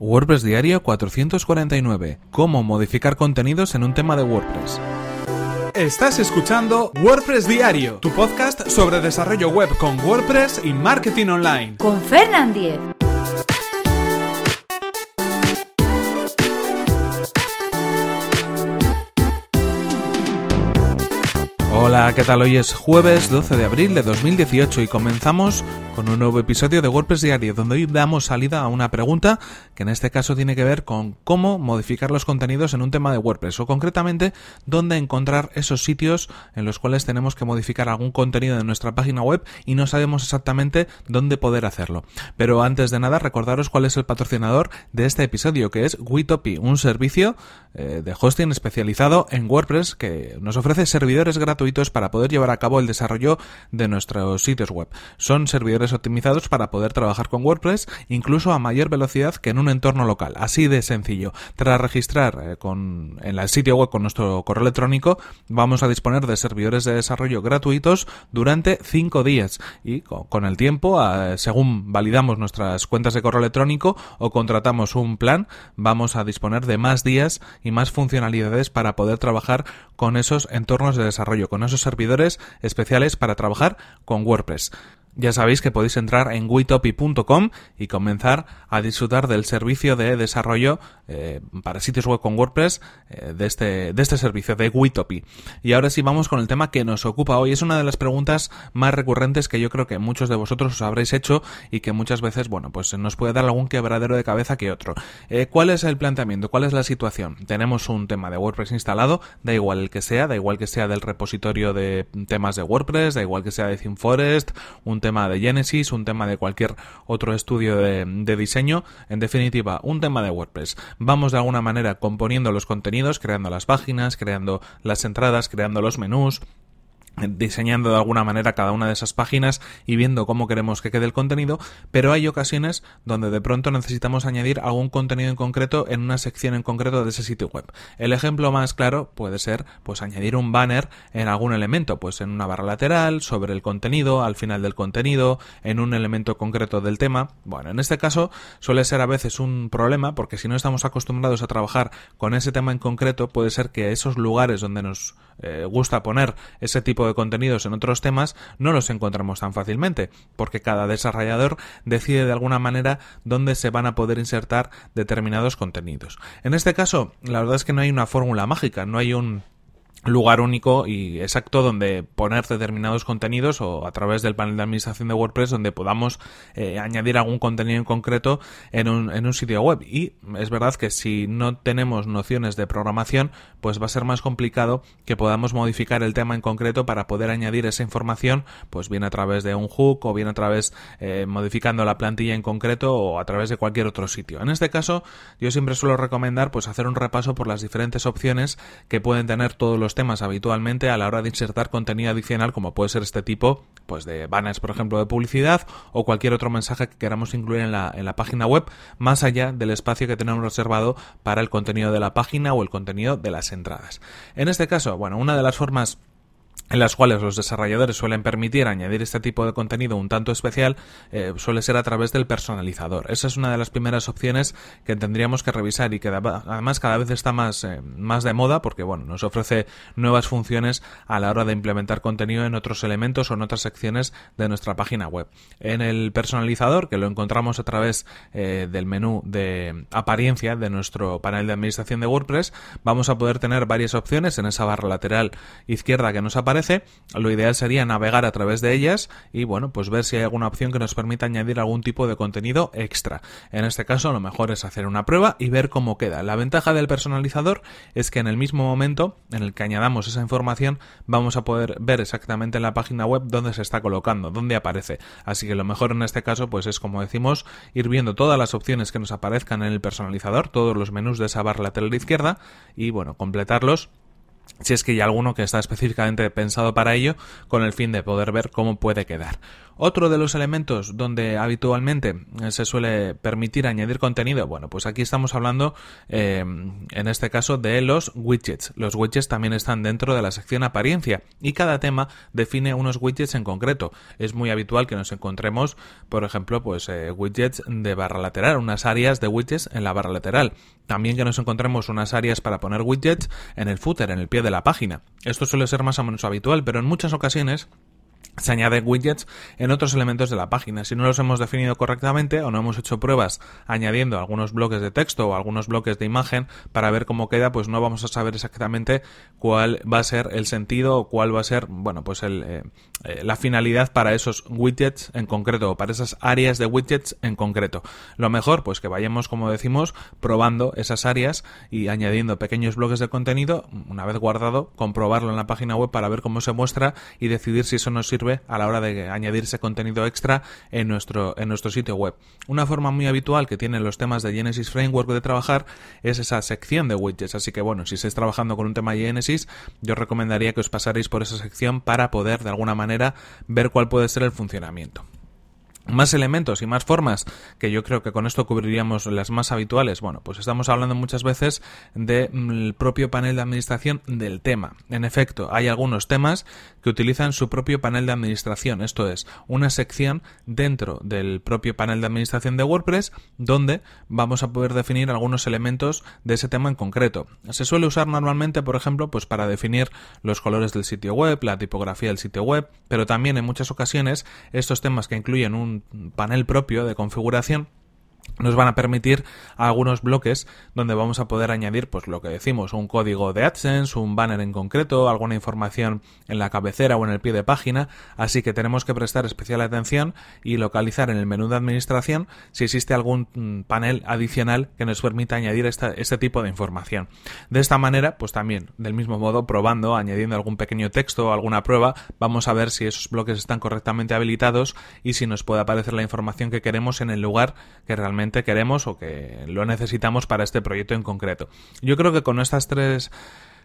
WordPress Diario 449. Cómo modificar contenidos en un tema de WordPress. Estás escuchando WordPress Diario, tu podcast sobre desarrollo web con WordPress y marketing online. Con Fernand Diez. Hola, ¿qué tal? Hoy es jueves 12 de abril de 2018 y comenzamos con un nuevo episodio de WordPress Diario, donde hoy damos salida a una pregunta que en este caso tiene que ver con cómo modificar los contenidos en un tema de WordPress o concretamente dónde encontrar esos sitios en los cuales tenemos que modificar algún contenido de nuestra página web y no sabemos exactamente dónde poder hacerlo. Pero antes de nada, recordaros cuál es el patrocinador de este episodio, que es Witopi, un servicio eh, de hosting especializado en WordPress que nos ofrece servidores gratuitos para poder llevar a cabo el desarrollo de nuestros sitios web. Son servidores optimizados para poder trabajar con WordPress incluso a mayor velocidad que en un entorno local. Así de sencillo. Tras registrar eh, con, en el sitio web con nuestro correo electrónico, vamos a disponer de servidores de desarrollo gratuitos durante 5 días y con, el tiempo, según validamos nuestras cuentas de correo electrónico o contratamos un plan, vamos a disponer de más días y más funcionalidades para poder trabajar con esos entornos de desarrollo, con esos servidores especiales para trabajar con WordPress. Ya sabéis que podéis entrar en witopi.com y comenzar a disfrutar del servicio de desarrollo eh, para sitios web con WordPress eh, de, este, de este servicio de Witopi. Y ahora sí vamos con el tema que nos ocupa hoy. Es una de las preguntas más recurrentes que yo creo que muchos de vosotros os habréis hecho y que muchas veces, bueno, pues nos puede dar algún quebradero de cabeza que otro. Eh, ¿Cuál es el planteamiento? ¿Cuál es la situación? Tenemos un tema de WordPress instalado, da igual el que sea, da igual que sea del repositorio de temas de WordPress, da igual que sea de ThemeForest, un tema de Genesis, un tema de cualquier otro estudio de, de diseño, en definitiva, un tema de WordPress. Vamos de alguna manera componiendo los contenidos, creando las páginas, creando las entradas, creando los menús, diseñando de alguna manera cada una de esas páginas y viendo cómo queremos que quede el contenido, pero hay ocasiones donde de pronto necesitamos añadir algún contenido en concreto en una sección en concreto de ese sitio web. El ejemplo más claro puede ser pues añadir un banner en algún elemento, pues en una barra lateral, sobre el contenido, al final del contenido, en un elemento concreto del tema. Bueno, en este caso suele ser a veces un problema porque si no estamos acostumbrados a trabajar con ese tema en concreto, puede ser que esos lugares donde nos eh, gusta poner ese tipo de contenidos en otros temas no los encontramos tan fácilmente, porque cada desarrollador decide de alguna manera dónde se van a poder insertar determinados contenidos. En este caso, la verdad es que no hay una fórmula mágica, no hay un lugar único y exacto donde poner determinados contenidos o a través del panel de administración de WordPress donde podamos eh, añadir algún contenido en concreto en un, en un sitio web. Y es verdad que si no tenemos nociones de programación pues va a ser más complicado que podamos modificar el tema en concreto para poder añadir esa información pues bien a través de un hook o bien a través eh, modificando la plantilla en concreto o a través de cualquier otro sitio. En este caso yo siempre suelo recomendar pues hacer un repaso por las diferentes opciones que pueden tener todos los temas habitualmente a la hora de insertar contenido adicional como puede ser este tipo pues de banners por ejemplo de publicidad o cualquier otro mensaje que queramos incluir en la, en la página web más allá del espacio que tenemos reservado para el contenido de la página o el contenido de las entradas. En este caso, bueno, una de las formas en las cuales los desarrolladores suelen permitir añadir este tipo de contenido un tanto especial eh, suele ser a través del personalizador. Esa es una de las primeras opciones que tendríamos que revisar y que además cada vez está más, eh, más de moda porque bueno, nos ofrece nuevas funciones a la hora de implementar contenido en otros elementos o en otras secciones de nuestra página web. En el personalizador, que lo encontramos a través eh, del menú de apariencia de nuestro panel de administración de WordPress, vamos a poder tener varias opciones en esa barra lateral izquierda que nos aparece lo ideal sería navegar a través de ellas y bueno, pues ver si hay alguna opción que nos permita añadir algún tipo de contenido extra. En este caso, lo mejor es hacer una prueba y ver cómo queda. La ventaja del personalizador es que en el mismo momento en el que añadamos esa información, vamos a poder ver exactamente en la página web dónde se está colocando, dónde aparece. Así que lo mejor en este caso, pues es como decimos, ir viendo todas las opciones que nos aparezcan en el personalizador, todos los menús de esa barra lateral izquierda y bueno, completarlos si es que hay alguno que está específicamente pensado para ello, con el fin de poder ver cómo puede quedar. Otro de los elementos donde habitualmente eh, se suele permitir añadir contenido, bueno, pues aquí estamos hablando eh, en este caso de los widgets. Los widgets también están dentro de la sección apariencia y cada tema define unos widgets en concreto. Es muy habitual que nos encontremos, por ejemplo, pues eh, widgets de barra lateral, unas áreas de widgets en la barra lateral. También que nos encontremos unas áreas para poner widgets en el footer, en el pie de la página. Esto suele ser más o menos habitual, pero en muchas ocasiones se añaden widgets en otros elementos de la página. Si no los hemos definido correctamente o no hemos hecho pruebas añadiendo algunos bloques de texto o algunos bloques de imagen para ver cómo queda, pues no vamos a saber exactamente cuál va a ser el sentido o cuál va a ser, bueno, pues el, eh, eh, la finalidad para esos widgets en concreto o para esas áreas de widgets en concreto. Lo mejor, pues que vayamos, como decimos, probando esas áreas y añadiendo pequeños bloques de contenido, una vez guardado, comprobarlo en la página web para ver cómo se muestra y decidir si eso nos sirve a la hora de añadir ese contenido extra en nuestro, en nuestro sitio web. Una forma muy habitual que tienen los temas de Genesis Framework de trabajar es esa sección de widgets. Así que bueno, si estáis trabajando con un tema Genesis, yo recomendaría que os pasaréis por esa sección para poder de alguna manera ver cuál puede ser el funcionamiento más elementos y más formas que yo creo que con esto cubriríamos las más habituales. Bueno, pues estamos hablando muchas veces del mm, propio panel de administración del tema. En efecto, hay algunos temas que utilizan su propio panel de administración, esto es, una sección dentro del propio panel de administración de WordPress donde vamos a poder definir algunos elementos de ese tema en concreto. Se suele usar normalmente, por ejemplo, pues para definir los colores del sitio web, la tipografía del sitio web, pero también en muchas ocasiones estos temas que incluyen un panel propio de configuración nos van a permitir algunos bloques donde vamos a poder añadir pues lo que decimos un código de AdSense, un banner en concreto, alguna información en la cabecera o en el pie de página, así que tenemos que prestar especial atención y localizar en el menú de administración si existe algún mm, panel adicional que nos permita añadir este tipo de información. De esta manera, pues también del mismo modo probando, añadiendo algún pequeño texto o alguna prueba, vamos a ver si esos bloques están correctamente habilitados y si nos puede aparecer la información que queremos en el lugar que queremos o que lo necesitamos para este proyecto en concreto. Yo creo que con estas tres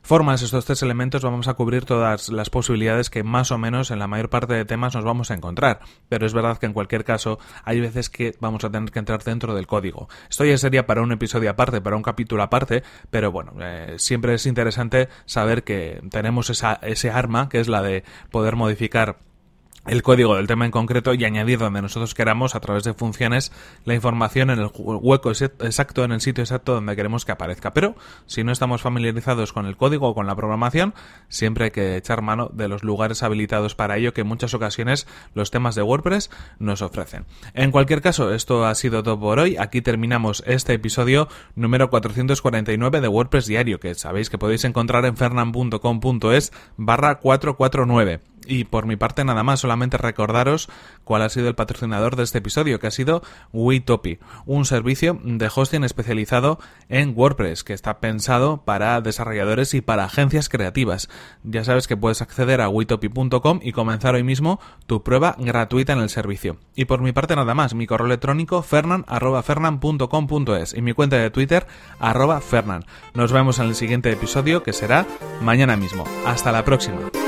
formas, estos tres elementos, vamos a cubrir todas las posibilidades que más o menos en la mayor parte de temas nos vamos a encontrar. Pero es verdad que en cualquier caso hay veces que vamos a tener que entrar dentro del código. Esto ya sería para un episodio aparte, para un capítulo aparte, pero bueno, eh, siempre es interesante saber que tenemos ese arma, que es la de poder modificar el código del tema en concreto y añadir donde nosotros queramos a través de funciones la información en el hueco exacto, en el sitio exacto donde queremos que aparezca. Pero si no estamos familiarizados con el código o con la programación, siempre hay que echar mano de los lugares habilitados para ello que en muchas ocasiones los temas de WordPress nos ofrecen. En cualquier caso, esto ha sido todo por hoy. Aquí terminamos este episodio número 449 de WordPress Diario, que sabéis que podéis encontrar en fernan.com.es barra 449. Y por mi parte nada más, solamente recordaros cuál ha sido el patrocinador de este episodio, que ha sido Witopi, un servicio de hosting especializado en WordPress que está pensado para desarrolladores y para agencias creativas. Ya sabes que puedes acceder a witopi.com y comenzar hoy mismo tu prueba gratuita en el servicio. Y por mi parte nada más, mi correo electrónico fernan@fernan.com.es y mi cuenta de Twitter arroba fernan. Nos vemos en el siguiente episodio que será mañana mismo. Hasta la próxima.